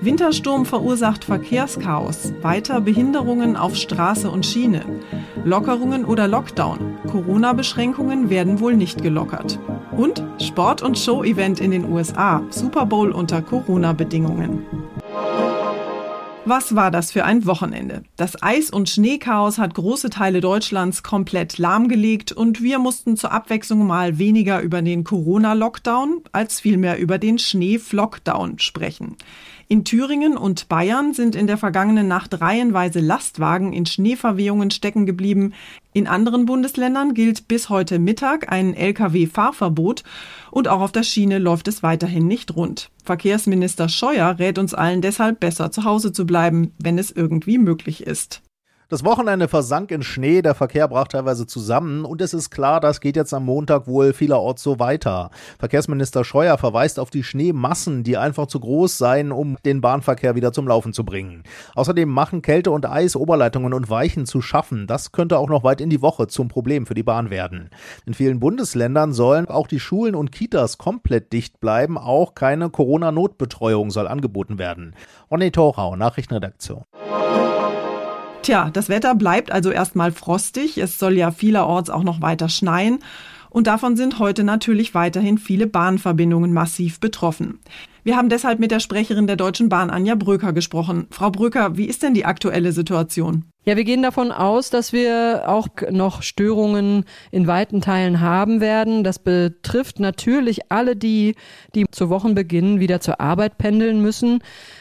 Wintersturm verursacht Verkehrschaos, weiter Behinderungen auf Straße und Schiene, Lockerungen oder Lockdown. Corona-Beschränkungen werden wohl nicht gelockert. Und Sport- und Show-Event in den USA, Super Bowl unter Corona-Bedingungen. Was war das für ein Wochenende? Das Eis- und Schneechaos hat große Teile Deutschlands komplett lahmgelegt und wir mussten zur Abwechslung mal weniger über den Corona-Lockdown als vielmehr über den Schneeflockdown sprechen. In Thüringen und Bayern sind in der vergangenen Nacht reihenweise Lastwagen in Schneeverwehungen stecken geblieben. In anderen Bundesländern gilt bis heute Mittag ein Lkw-Fahrverbot und auch auf der Schiene läuft es weiterhin nicht rund. Verkehrsminister Scheuer rät uns allen deshalb besser zu Hause zu bleiben, wenn es irgendwie möglich ist. Das Wochenende versank in Schnee, der Verkehr brach teilweise zusammen und es ist klar, das geht jetzt am Montag wohl vielerorts so weiter. Verkehrsminister Scheuer verweist auf die Schneemassen, die einfach zu groß seien, um den Bahnverkehr wieder zum Laufen zu bringen. Außerdem machen Kälte und Eis Oberleitungen und Weichen zu schaffen. Das könnte auch noch weit in die Woche zum Problem für die Bahn werden. In vielen Bundesländern sollen auch die Schulen und Kitas komplett dicht bleiben. Auch keine Corona-Notbetreuung soll angeboten werden. Ronny Thorau, Nachrichtenredaktion. Tja, das Wetter bleibt also erstmal frostig. Es soll ja vielerorts auch noch weiter schneien. Und davon sind heute natürlich weiterhin viele Bahnverbindungen massiv betroffen. Wir haben deshalb mit der Sprecherin der Deutschen Bahn Anja Bröker gesprochen. Frau Bröker, wie ist denn die aktuelle Situation? Ja, wir gehen davon aus, dass wir auch noch Störungen in weiten Teilen haben werden. Das betrifft natürlich alle die, die zu Wochenbeginn wieder zur Arbeit pendeln müssen.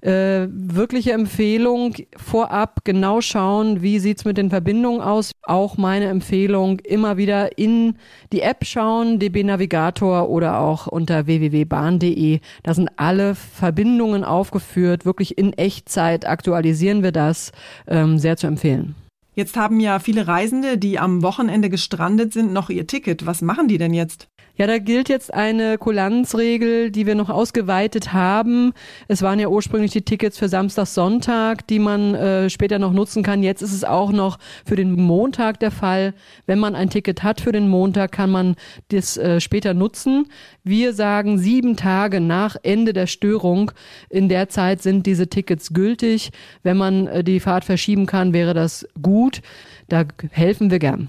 Äh, wirkliche Empfehlung vorab genau schauen, wie sieht's mit den Verbindungen aus. Auch meine Empfehlung, immer wieder in die App schauen, DB Navigator oder auch unter www.bahn.de. Da sind alle Verbindungen aufgeführt. Wirklich in Echtzeit aktualisieren wir das. Ähm, sehr zu empfehlen empfehlen. Jetzt haben ja viele Reisende, die am Wochenende gestrandet sind, noch ihr Ticket. Was machen die denn jetzt? Ja, da gilt jetzt eine Kulanzregel, die wir noch ausgeweitet haben. Es waren ja ursprünglich die Tickets für Samstag, Sonntag, die man äh, später noch nutzen kann. Jetzt ist es auch noch für den Montag der Fall. Wenn man ein Ticket hat für den Montag, kann man das äh, später nutzen. Wir sagen sieben Tage nach Ende der Störung. In der Zeit sind diese Tickets gültig. Wenn man äh, die Fahrt verschieben kann, wäre das gut. Da helfen wir gern.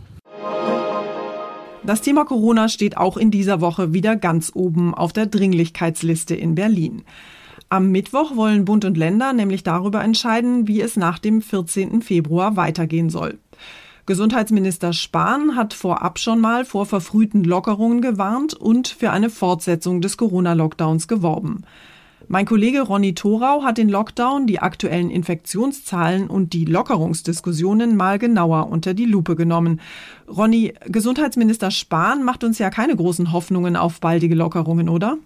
Das Thema Corona steht auch in dieser Woche wieder ganz oben auf der Dringlichkeitsliste in Berlin. Am Mittwoch wollen Bund und Länder nämlich darüber entscheiden, wie es nach dem 14. Februar weitergehen soll. Gesundheitsminister Spahn hat vorab schon mal vor verfrühten Lockerungen gewarnt und für eine Fortsetzung des Corona-Lockdowns geworben. Mein Kollege Ronny Thorau hat den Lockdown, die aktuellen Infektionszahlen und die Lockerungsdiskussionen mal genauer unter die Lupe genommen. Ronny, Gesundheitsminister Spahn macht uns ja keine großen Hoffnungen auf baldige Lockerungen, oder?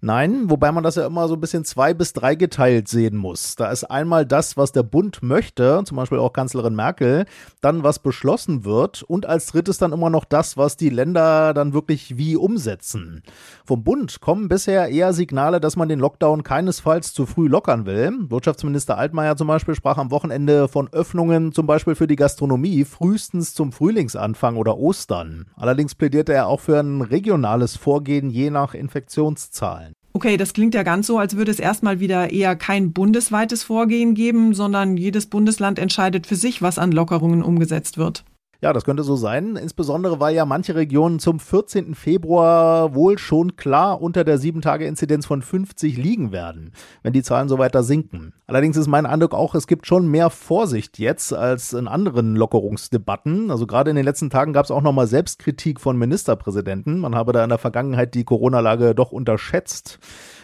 Nein, wobei man das ja immer so ein bisschen zwei bis drei geteilt sehen muss. Da ist einmal das, was der Bund möchte, zum Beispiel auch Kanzlerin Merkel, dann was beschlossen wird und als drittes dann immer noch das, was die Länder dann wirklich wie umsetzen. Vom Bund kommen bisher eher Signale, dass man den Lockdown keinesfalls zu früh lockern will. Wirtschaftsminister Altmaier zum Beispiel sprach am Wochenende von Öffnungen zum Beispiel für die Gastronomie frühestens zum Frühlingsanfang oder Ostern. Allerdings plädierte er auch für ein regionales Vorgehen je nach Infektionszahl. Zahlen. Okay, das klingt ja ganz so, als würde es erstmal wieder eher kein bundesweites Vorgehen geben, sondern jedes Bundesland entscheidet für sich, was an Lockerungen umgesetzt wird. Ja, das könnte so sein. Insbesondere weil ja manche Regionen zum 14. Februar wohl schon klar unter der 7-Tage-Inzidenz von 50 liegen werden, wenn die Zahlen so weiter sinken. Allerdings ist mein Eindruck auch, es gibt schon mehr Vorsicht jetzt als in anderen Lockerungsdebatten. Also gerade in den letzten Tagen gab es auch nochmal Selbstkritik von Ministerpräsidenten. Man habe da in der Vergangenheit die Corona-Lage doch unterschätzt.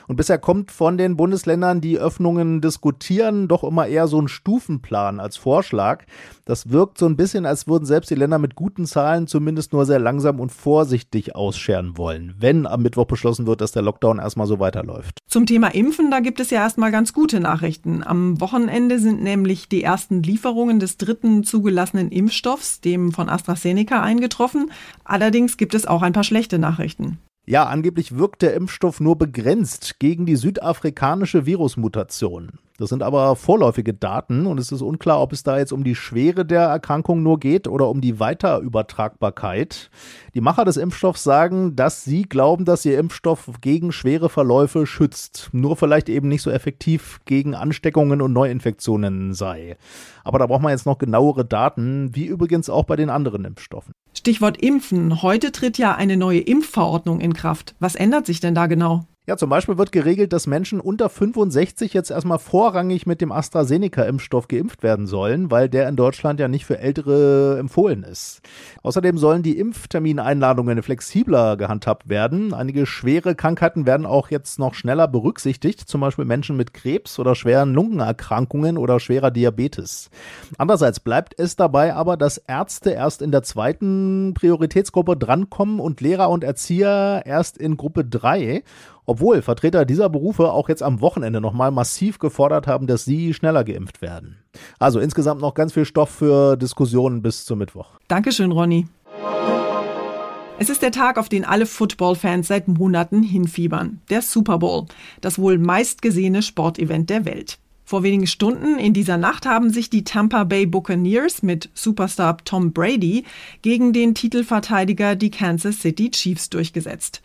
Und bisher kommt von den Bundesländern, die Öffnungen diskutieren, doch immer eher so ein Stufenplan als Vorschlag. Das wirkt so ein bisschen, als würden selbst die Länder mit guten Zahlen zumindest nur sehr langsam und vorsichtig ausscheren wollen, wenn am Mittwoch beschlossen wird, dass der Lockdown erstmal so weiterläuft. Zum Thema Impfen, da gibt es ja erstmal ganz gute Nachrichten. Am Wochenende sind nämlich die ersten Lieferungen des dritten zugelassenen Impfstoffs, dem von AstraZeneca, eingetroffen. Allerdings gibt es auch ein paar schlechte Nachrichten. Ja, angeblich wirkt der Impfstoff nur begrenzt gegen die südafrikanische Virusmutation. Das sind aber vorläufige Daten und es ist unklar, ob es da jetzt um die Schwere der Erkrankung nur geht oder um die Weiterübertragbarkeit. Die Macher des Impfstoffs sagen, dass sie glauben, dass ihr Impfstoff gegen schwere Verläufe schützt, nur vielleicht eben nicht so effektiv gegen Ansteckungen und Neuinfektionen sei. Aber da braucht man jetzt noch genauere Daten, wie übrigens auch bei den anderen Impfstoffen. Stichwort Impfen. Heute tritt ja eine neue Impfverordnung in Kraft. Was ändert sich denn da genau? Ja, zum Beispiel wird geregelt, dass Menschen unter 65 jetzt erstmal vorrangig mit dem AstraZeneca-Impfstoff geimpft werden sollen, weil der in Deutschland ja nicht für Ältere empfohlen ist. Außerdem sollen die Impftermineinladungen flexibler gehandhabt werden. Einige schwere Krankheiten werden auch jetzt noch schneller berücksichtigt, zum Beispiel Menschen mit Krebs oder schweren Lungenerkrankungen oder schwerer Diabetes. Andererseits bleibt es dabei aber, dass Ärzte erst in der zweiten Prioritätsgruppe drankommen und Lehrer und Erzieher erst in Gruppe 3 obwohl Vertreter dieser Berufe auch jetzt am Wochenende nochmal massiv gefordert haben, dass sie schneller geimpft werden. Also insgesamt noch ganz viel Stoff für Diskussionen bis zum Mittwoch. Dankeschön, Ronny. Es ist der Tag, auf den alle Football-Fans seit Monaten hinfiebern. Der Super Bowl, das wohl meistgesehene Sportevent der Welt. Vor wenigen Stunden in dieser Nacht haben sich die Tampa Bay Buccaneers mit Superstar Tom Brady gegen den Titelverteidiger die Kansas City Chiefs durchgesetzt.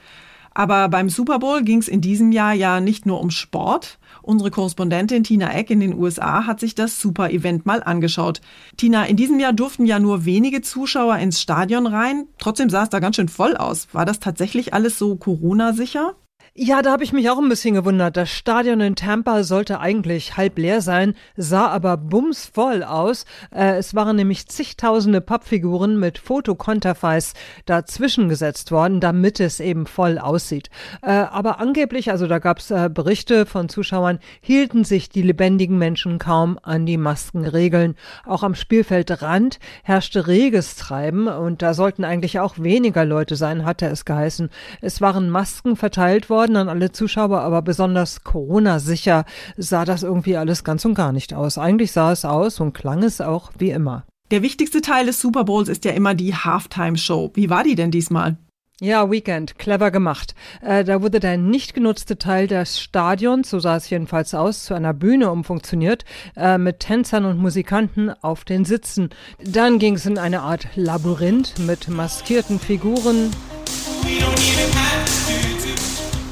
Aber beim Super Bowl ging es in diesem Jahr ja nicht nur um Sport. Unsere Korrespondentin Tina Eck in den USA hat sich das Super-Event mal angeschaut. Tina, in diesem Jahr durften ja nur wenige Zuschauer ins Stadion rein. Trotzdem sah es da ganz schön voll aus. War das tatsächlich alles so Corona-sicher? Ja, da habe ich mich auch ein bisschen gewundert. Das Stadion in Tampa sollte eigentlich halb leer sein, sah aber bumsvoll aus. Äh, es waren nämlich zigtausende Pappfiguren mit Fotokonterfeis dazwischen gesetzt worden, damit es eben voll aussieht. Äh, aber angeblich, also da gab es äh, Berichte von Zuschauern, hielten sich die lebendigen Menschen kaum an die Maskenregeln. Auch am Spielfeldrand herrschte reges Treiben und da sollten eigentlich auch weniger Leute sein, hatte es geheißen. Es waren Masken verteilt worden worden an alle Zuschauer, aber besonders Corona-sicher sah das irgendwie alles ganz und gar nicht aus. Eigentlich sah es aus und klang es auch wie immer. Der wichtigste Teil des Super Bowls ist ja immer die Halftime-Show. Wie war die denn diesmal? Ja, Weekend, clever gemacht. Äh, da wurde der nicht genutzte Teil des Stadions, so sah es jedenfalls aus, zu einer Bühne umfunktioniert, äh, mit Tänzern und Musikanten auf den Sitzen. Dann ging es in eine Art Labyrinth mit maskierten Figuren.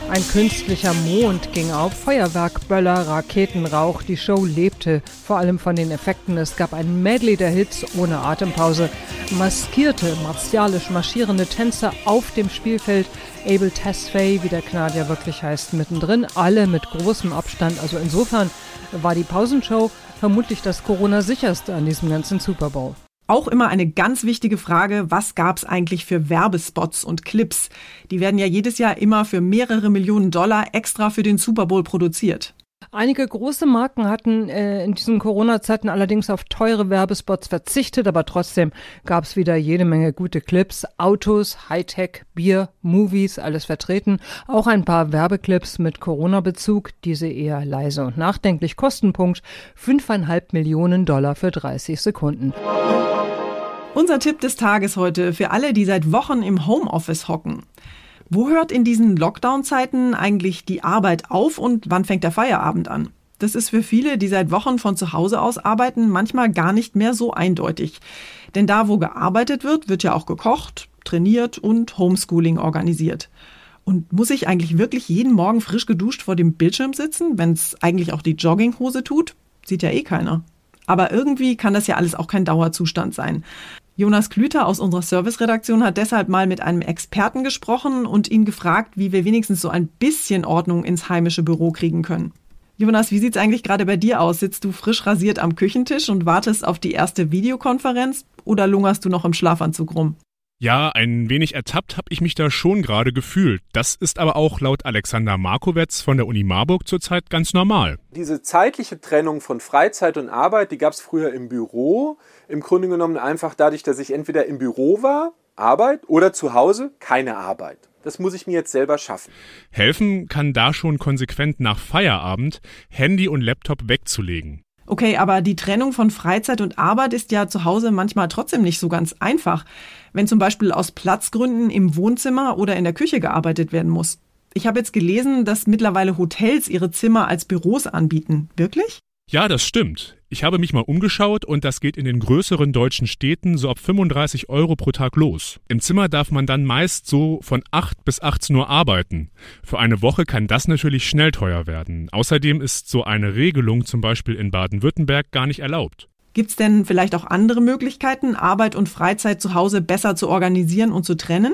Ein künstlicher Mond ging auf, Feuerwerkböller, Raketenrauch, die Show lebte, vor allem von den Effekten. Es gab ein Medley der Hits ohne Atempause, maskierte, martialisch marschierende Tänzer auf dem Spielfeld, Abel Tesfaye, wie der Kanadier wirklich heißt, mittendrin, alle mit großem Abstand. Also insofern war die Pausenshow vermutlich das Corona-sicherste an diesem ganzen Super Bowl. Auch immer eine ganz wichtige Frage, was gab es eigentlich für Werbespots und Clips? Die werden ja jedes Jahr immer für mehrere Millionen Dollar extra für den Super Bowl produziert. Einige große Marken hatten äh, in diesen Corona-Zeiten allerdings auf teure Werbespots verzichtet, aber trotzdem gab es wieder jede Menge gute Clips. Autos, Hightech, Bier, Movies, alles vertreten. Auch ein paar Werbeclips mit Corona-Bezug, diese eher leise und nachdenklich. Kostenpunkt 5,5 Millionen Dollar für 30 Sekunden. Unser Tipp des Tages heute für alle, die seit Wochen im Homeoffice hocken. Wo hört in diesen Lockdown-Zeiten eigentlich die Arbeit auf und wann fängt der Feierabend an? Das ist für viele, die seit Wochen von zu Hause aus arbeiten, manchmal gar nicht mehr so eindeutig. Denn da, wo gearbeitet wird, wird ja auch gekocht, trainiert und Homeschooling organisiert. Und muss ich eigentlich wirklich jeden Morgen frisch geduscht vor dem Bildschirm sitzen, wenn es eigentlich auch die Jogginghose tut? Sieht ja eh keiner. Aber irgendwie kann das ja alles auch kein Dauerzustand sein. Jonas Klüter aus unserer Serviceredaktion hat deshalb mal mit einem Experten gesprochen und ihn gefragt, wie wir wenigstens so ein bisschen Ordnung ins heimische Büro kriegen können. Jonas, wie sieht's eigentlich gerade bei dir aus? Sitzt du frisch rasiert am Küchentisch und wartest auf die erste Videokonferenz oder lungerst du noch im Schlafanzug rum? Ja, ein wenig ertappt habe ich mich da schon gerade gefühlt. Das ist aber auch laut Alexander Markowetz von der Uni Marburg zurzeit ganz normal. Diese zeitliche Trennung von Freizeit und Arbeit, die gab es früher im Büro. Im Grunde genommen einfach dadurch, dass ich entweder im Büro war, Arbeit, oder zu Hause, keine Arbeit. Das muss ich mir jetzt selber schaffen. Helfen kann da schon konsequent nach Feierabend Handy und Laptop wegzulegen. Okay, aber die Trennung von Freizeit und Arbeit ist ja zu Hause manchmal trotzdem nicht so ganz einfach, wenn zum Beispiel aus Platzgründen im Wohnzimmer oder in der Küche gearbeitet werden muss. Ich habe jetzt gelesen, dass mittlerweile Hotels ihre Zimmer als Büros anbieten. Wirklich? Ja, das stimmt. Ich habe mich mal umgeschaut und das geht in den größeren deutschen Städten so ab 35 Euro pro Tag los. Im Zimmer darf man dann meist so von 8 bis 18 Uhr arbeiten. Für eine Woche kann das natürlich schnell teuer werden. Außerdem ist so eine Regelung zum Beispiel in Baden-Württemberg gar nicht erlaubt. Gibt es denn vielleicht auch andere Möglichkeiten, Arbeit und Freizeit zu Hause besser zu organisieren und zu trennen?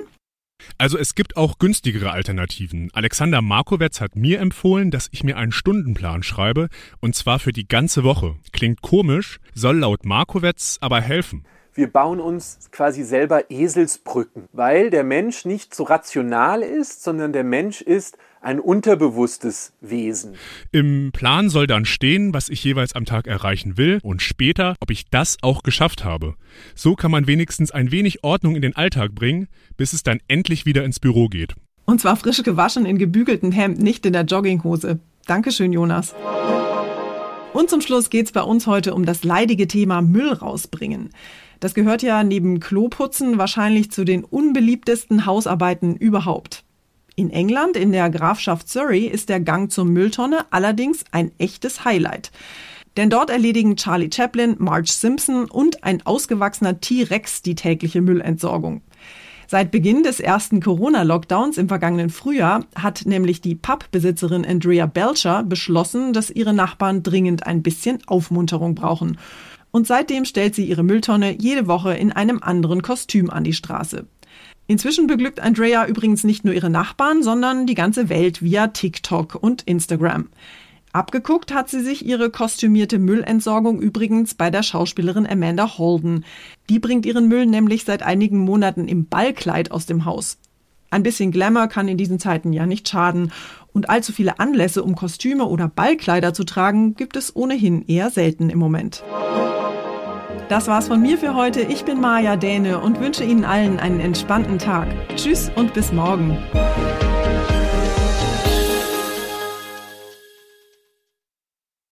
Also es gibt auch günstigere Alternativen. Alexander Markowetz hat mir empfohlen, dass ich mir einen Stundenplan schreibe, und zwar für die ganze Woche. Klingt komisch, soll laut Markowetz aber helfen wir bauen uns quasi selber Eselsbrücken, weil der Mensch nicht so rational ist, sondern der Mensch ist ein unterbewusstes Wesen. Im Plan soll dann stehen, was ich jeweils am Tag erreichen will und später, ob ich das auch geschafft habe. So kann man wenigstens ein wenig Ordnung in den Alltag bringen, bis es dann endlich wieder ins Büro geht. Und zwar frisch gewaschen in gebügeltem Hemd, nicht in der Jogginghose. Dankeschön, Jonas. Und zum Schluss geht's bei uns heute um das leidige Thema Müll rausbringen. Das gehört ja neben Kloputzen wahrscheinlich zu den unbeliebtesten Hausarbeiten überhaupt. In England, in der Grafschaft Surrey, ist der Gang zur Mülltonne allerdings ein echtes Highlight. Denn dort erledigen Charlie Chaplin, Marge Simpson und ein ausgewachsener T-Rex die tägliche Müllentsorgung. Seit Beginn des ersten Corona-Lockdowns im vergangenen Frühjahr hat nämlich die Pubbesitzerin Andrea Belcher beschlossen, dass ihre Nachbarn dringend ein bisschen Aufmunterung brauchen und seitdem stellt sie ihre Mülltonne jede Woche in einem anderen Kostüm an die Straße. Inzwischen beglückt Andrea übrigens nicht nur ihre Nachbarn, sondern die ganze Welt via TikTok und Instagram. Abgeguckt hat sie sich ihre kostümierte Müllentsorgung übrigens bei der Schauspielerin Amanda Holden. Die bringt ihren Müll nämlich seit einigen Monaten im Ballkleid aus dem Haus. Ein bisschen Glamour kann in diesen Zeiten ja nicht schaden. Und allzu viele Anlässe, um Kostüme oder Ballkleider zu tragen, gibt es ohnehin eher selten im Moment. Das war's von mir für heute. Ich bin Maja Däne und wünsche Ihnen allen einen entspannten Tag. Tschüss und bis morgen.